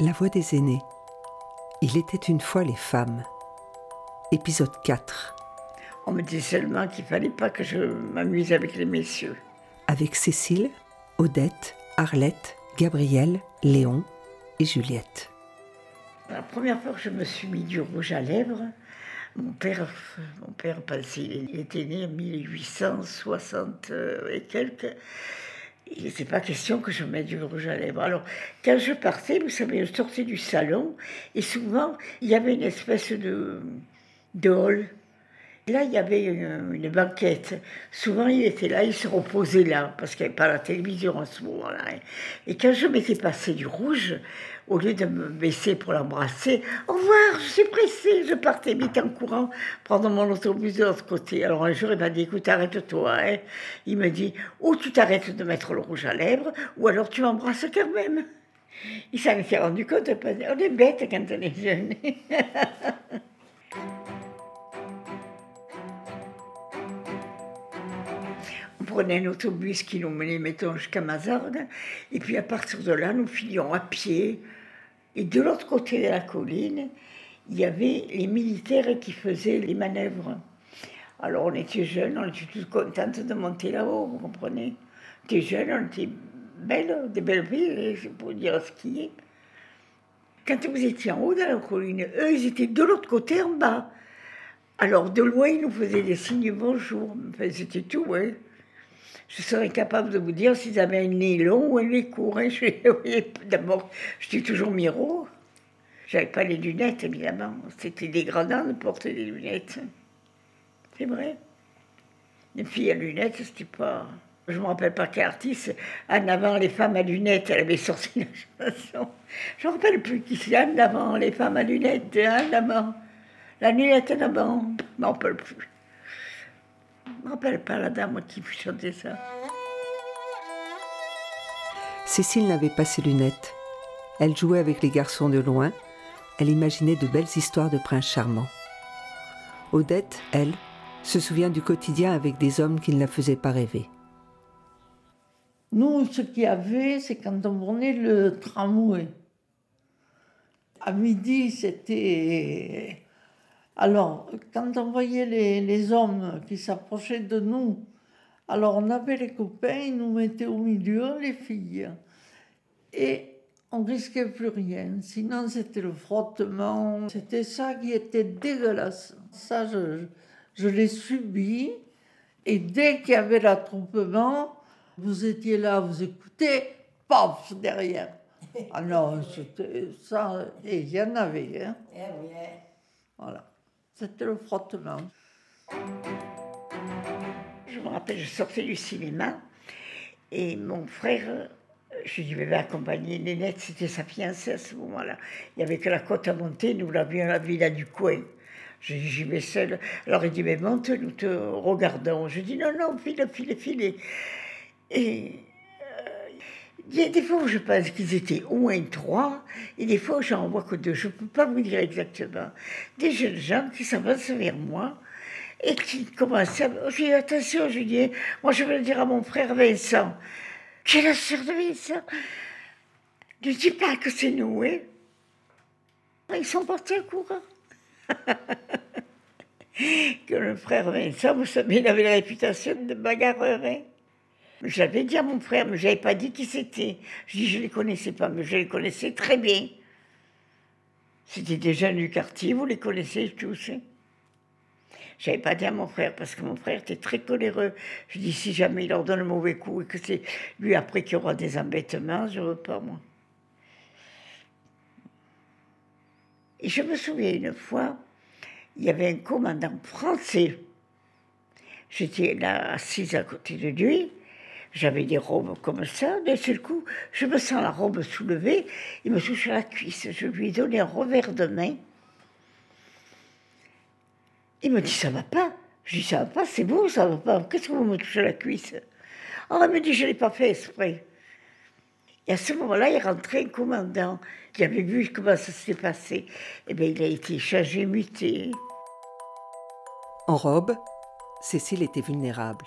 La voix des aînés. Il était une fois les femmes. Épisode 4. On me dit seulement qu'il fallait pas que je m'amuse avec les messieurs. Avec Cécile, Odette, Arlette, Gabrielle, Léon et Juliette. La première fois que je me suis mis du rouge à lèvres, mon père, mon père il était né en 1860 et quelques. Il n'était pas question que je mette du rouge à lèvres. Alors, quand je partais, vous savez, je sortais du salon et souvent, il y avait une espèce de, de Là, il y avait une, banquette. Souvent, il était là, il se reposait là, parce qu'il n'y avait pas la télévision en ce moment-là. Et quand je m'étais passé du rouge, au lieu de me baisser pour l'embrasser, au revoir, je suis pressée, je partais vite en courant, prendre mon autobus de l'autre côté. Alors un jour, il m'a dit, écoute, arrête-toi. Hein. Il me dit, ou tu t'arrêtes de mettre le rouge à lèvres, ou alors tu m'embrasses quand même. Il s'en était rendu compte, on est bête quand on est jeune. prenait un autobus qui nous menait, mettons, jusqu'à Mazargues. Et puis à partir de là, nous filions à pied. Et de l'autre côté de la colline, il y avait les militaires qui faisaient les manœuvres. Alors on était jeunes, on était tous contentes de monter là-haut, vous comprenez On était jeunes, on était belles, des belles villes, pour dire ce qui est. Quand vous étiez en haut de la colline, eux, ils étaient de l'autre côté, en bas. Alors de loin, ils nous faisaient des signes bonjour. Enfin, c'était tout, ouais je serais capable de vous dire s'ils avaient un nez long ou un nez court. Hein. D'abord, je suis toujours miro. J'avais pas les lunettes, évidemment. C'était dégradant de porter des lunettes. C'est vrai. Les filles à lunettes, c'était pas. Je me rappelle pas qu'artiste, en avant les femmes à lunettes, elle avait sorti la chanson. Je me rappelle plus qui c'est, en avant les femmes à lunettes, en avant. La lunette en avant, je m'en rappelle plus. Je ne me rappelle pas la dame qui chantait ça. Cécile n'avait pas ses lunettes. Elle jouait avec les garçons de loin. Elle imaginait de belles histoires de princes charmants. Odette, elle, se souvient du quotidien avec des hommes qui ne la faisaient pas rêver. Nous, ce qu'il y avait, c'est quand on prenait le tramway. À midi, c'était alors, quand on voyait les, hommes qui s'approchaient de nous, alors on avait les copains, ils nous mettaient au milieu, les filles. Et on risquait plus rien. Sinon, c'était le frottement. C'était ça qui était dégueulasse. Ça, je, je l'ai subi. Et dès qu'il y avait l'attroupement, vous étiez là, vous écoutez, paf, derrière. Ah non, c'était ça. Et il y en avait. Hein. Eh voilà. C'était le frottement. Je me rappelle, je sortais du cinéma et mon frère, je lui vais accompagner Nénette, c'était sa fiancée à ce moment-là. Il n'y avait que la côte à monter, nous l'avions la villa du coin. Je dis, j'y vais seule. Alors il dit, mais monte, nous te regardons. Je dis, non, non, file, file, file. Et il y a des fois où je pense qu'ils étaient au moins trois, et des fois où j'en vois que deux. Je ne peux pas vous dire exactement. Des jeunes gens qui s'avancent vers moi et qui commencent à. Je dis attention, dis, moi je vais le dire à mon frère Vincent, qui est la sœur de Vincent? Ne dis pas que c'est nous, hein. Ils sont partis en courant. que le frère Vincent, vous savez, il avait la réputation de bagarreur, hein. J'avais dit à mon frère, mais je n'avais pas dit qui c'était. Je dis, je ne les connaissais pas, mais je les connaissais très bien. C'était des jeunes du quartier, vous les connaissez tous. Hein je n'avais pas dit à mon frère, parce que mon frère était très coléreux. Je dis, si jamais il leur donne un mauvais coup et que c'est lui après qui aura des embêtements, je ne veux pas, moi. Et je me souviens une fois, il y avait un commandant français. J'étais là assise à côté de lui. J'avais des robes comme ça. D'un seul coup, je me sens la robe soulevée. Il me touche à la cuisse. Je lui ai donné un revers de main. Il me dit Ça va pas. Je dis Ça va pas, c'est beau, ça va pas. Qu'est-ce que vous me touchez à la cuisse? Alors il me dit Je l'ai pas fait exprès. Et à ce moment-là, il rentrait un commandant qui avait vu comment ça s'était passé. Eh bien, il a été changé, muté. En robe, Cécile était vulnérable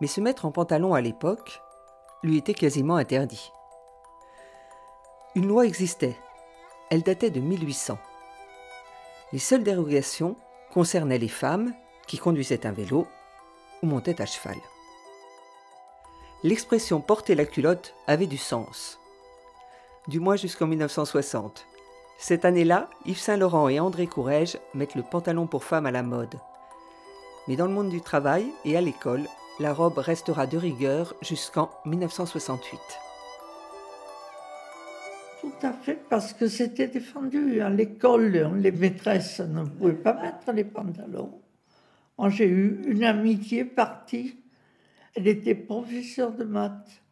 mais se mettre en pantalon à l'époque lui était quasiment interdit. Une loi existait. Elle datait de 1800. Les seules dérogations concernaient les femmes qui conduisaient un vélo ou montaient à cheval. L'expression porter la culotte avait du sens. Du moins jusqu'en 1960. Cette année-là, Yves Saint-Laurent et André Courrèges mettent le pantalon pour femme à la mode. Mais dans le monde du travail et à l'école, la robe restera de rigueur jusqu'en 1968. Tout à fait, parce que c'était défendu. À l'école, les maîtresses ne pouvaient pas mettre les pantalons. J'ai eu une amitié partie. Elle était professeure de maths.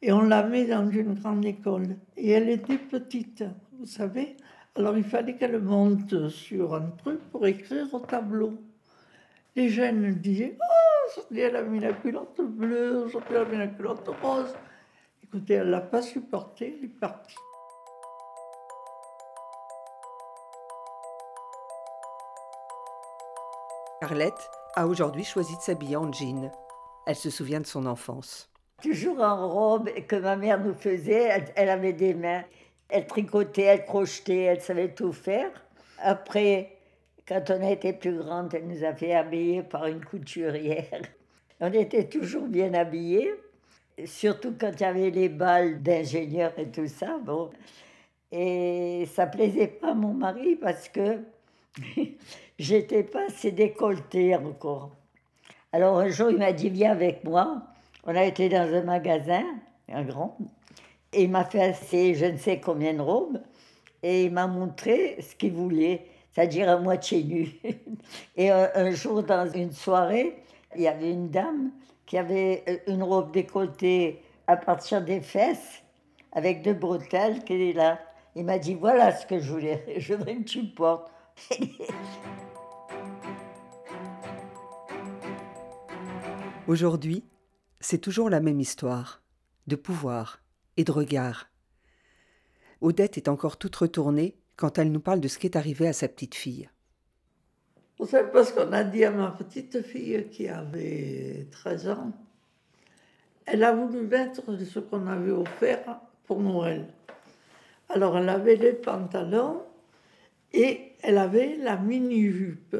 Et on la met dans une grande école. Et elle était petite, vous savez. Alors il fallait qu'elle monte sur un truc pour écrire au tableau. Les jeunes disaient Oh, aujourd'hui elle a mis la culotte bleue, aujourd'hui elle a mis la culotte rose. Écoutez, elle ne l'a pas supporté, elle est partie. Arlette a aujourd'hui choisi de s'habiller en jean. Elle se souvient de son enfance. Toujours en robe que ma mère nous faisait. Elle, avait des mains. Elle tricotait, elle crochetait, elle savait tout faire. Après, quand on été plus grande, elle nous a fait habiller par une couturière. On était toujours bien habillés, surtout quand il y avait les balles d'ingénieurs et tout ça. Bon. Et ça plaisait pas à mon mari parce que j'étais pas assez décolletée encore. Alors un jour, il m'a dit Viens avec moi. On a été dans un magasin, un grand, et il m'a fait assez je ne sais combien de robes, et il m'a montré ce qu'il voulait, c'est-à-dire à moitié nu. et un, jour, dans une soirée, il y avait une dame qui avait euh, une robe décolletée à partir des fesses, avec deux bretelles, qui est là. Il m'a dit Voilà ce que je voulais, je voudrais que tu portes. Aujourd'hui, c'est toujours la même histoire, de pouvoir et de regard. Odette est encore toute retournée quand elle nous parle de ce qui est arrivé à sa petite fille. Vous savez, parce qu'on a dit à ma petite fille qui avait 13 ans, elle a voulu mettre ce qu'on avait offert pour Noël. Alors elle avait les pantalons et elle avait la mini-jupe.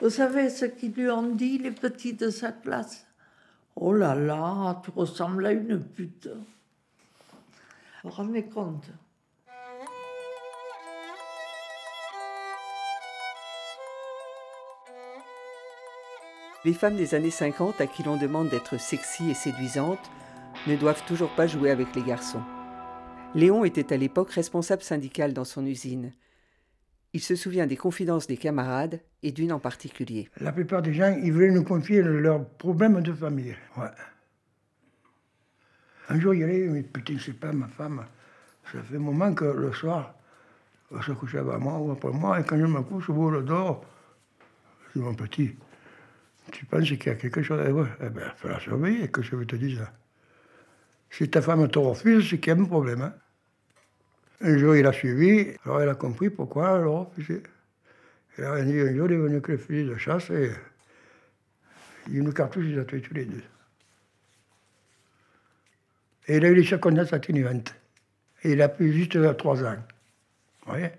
Vous savez ce qu'ils lui ont dit, les petits de sa classe? Oh là là, tu ressembles à une pute. Rendez compte? Les femmes des années 50 à qui l'on demande d'être sexy et séduisantes ne doivent toujours pas jouer avec les garçons. Léon était à l'époque responsable syndical dans son usine. Il se souvient des confidences des camarades et d'une en particulier. La plupart des gens, ils voulaient nous confier leurs problèmes de famille. Ouais. Un jour, il y avait, mais putain, c'est pas ma femme. Ça fait un moment que le soir, elle se avant moi ou après moi, et quand je me couche, au le dehors, je dis, mon petit, tu penses qu'il y a quelque chose à voir Eh bien, il faut la surveiller, que je veux te dire. Si ta femme te refuse, c'est qu'il y a un problème. Hein. Un jour, il a suivi, alors elle a compris pourquoi elle a refusé. Elle a un jour, il est venu avec le fusil de chasse et une cartouche, il a tué tous les deux. Et il a eu les circonstances atténuantes. Et il a pu juste trois ans. Vous voyez?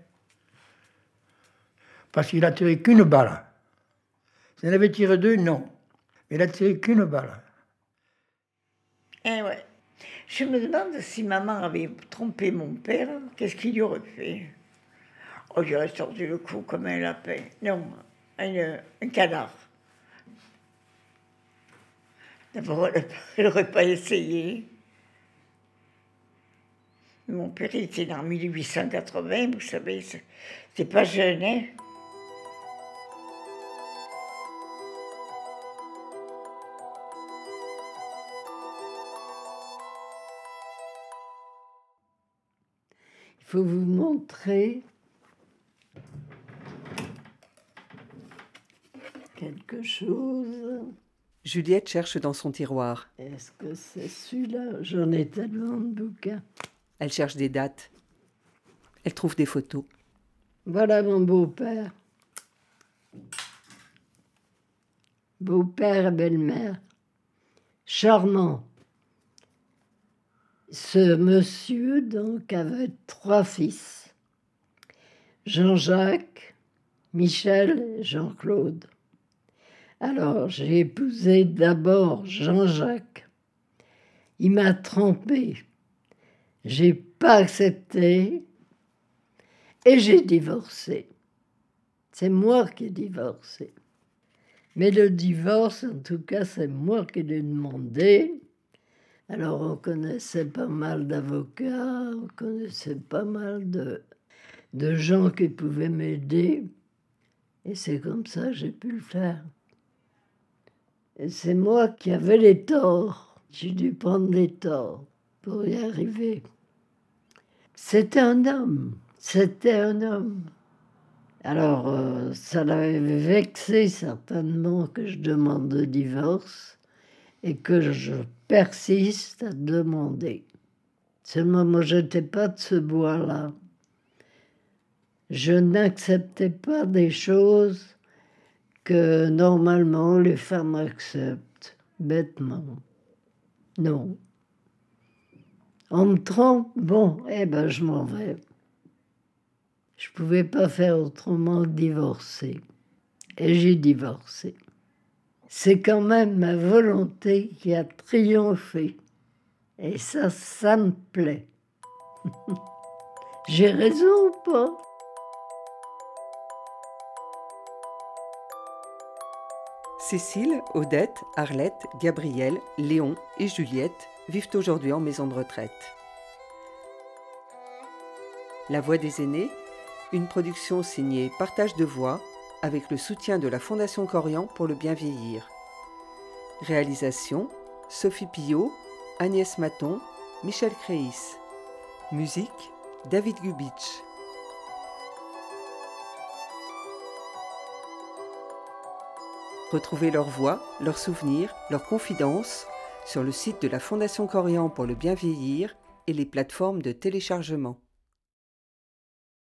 Parce qu'il a tiré qu'une balle. S'il en avait tiré deux, non. Mais il a tiré qu'une balle. Eh ouais. Je me demande si maman avait trompé mon père, qu'est-ce qu'il y aurait fait? Oh, j'aurais sorti le cou comme un lapin. Non, un, un canard. D'abord, elle n'aurait pas essayé. Mon père était en 1880, vous savez, c'est pas jeune, hein faut vous montrer quelque chose. Juliette cherche dans son tiroir. Est-ce que c'est celui-là? J'en ai tellement de bouquins. Elle cherche des dates. Elle trouve des photos. Voilà mon beau-père. Beau-père et belle-mère. Charmant. Ce monsieur, donc, avait trois fils. Jean-Jacques, Michel Jean-Claude. Alors, j'ai épousé d'abord Jean-Jacques. Il m'a trompé. J'ai pas accepté et j'ai divorcé. C'est moi qui ai divorcé. Mais le divorce, en tout cas, c'est moi qui l'ai demandé. Alors on connaissait pas mal d'avocats, on connaissait pas mal de, de gens qui pouvaient m'aider. Et c'est comme ça que j'ai pu le faire. Et c'est moi qui avais les torts. J'ai dû prendre les torts pour y arriver. C'était un homme, c'était un homme. Alors, euh, ça l'avait vexé certainement que je demande le divorce et que je persiste à demander. Seulement, moi, je n'étais pas de ce bois-là. Je n'acceptais pas des choses que normalement les femmes acceptent, bêtement. Non. On me trompe, bon, eh ben je m'en vais. Je ne pouvais pas faire autrement que divorcer. Et j'ai divorcé. C'est quand même ma volonté qui a triomphé. Et ça, ça me plaît. j'ai raison ou pas? Cécile, Odette, Arlette, Gabrielle, Léon et Juliette vivent aujourd'hui en maison de retraite. La Voix des aînés une production signée Partage de voix avec le soutien de la Fondation Corian pour le bien vieillir. Réalisation Sophie Pillot, Agnès Maton, Michel Créis. Musique David Gubitsch. Retrouvez leurs voix, leurs souvenirs, leurs confidences sur le site de la Fondation Corian pour le bien vieillir et les plateformes de téléchargement.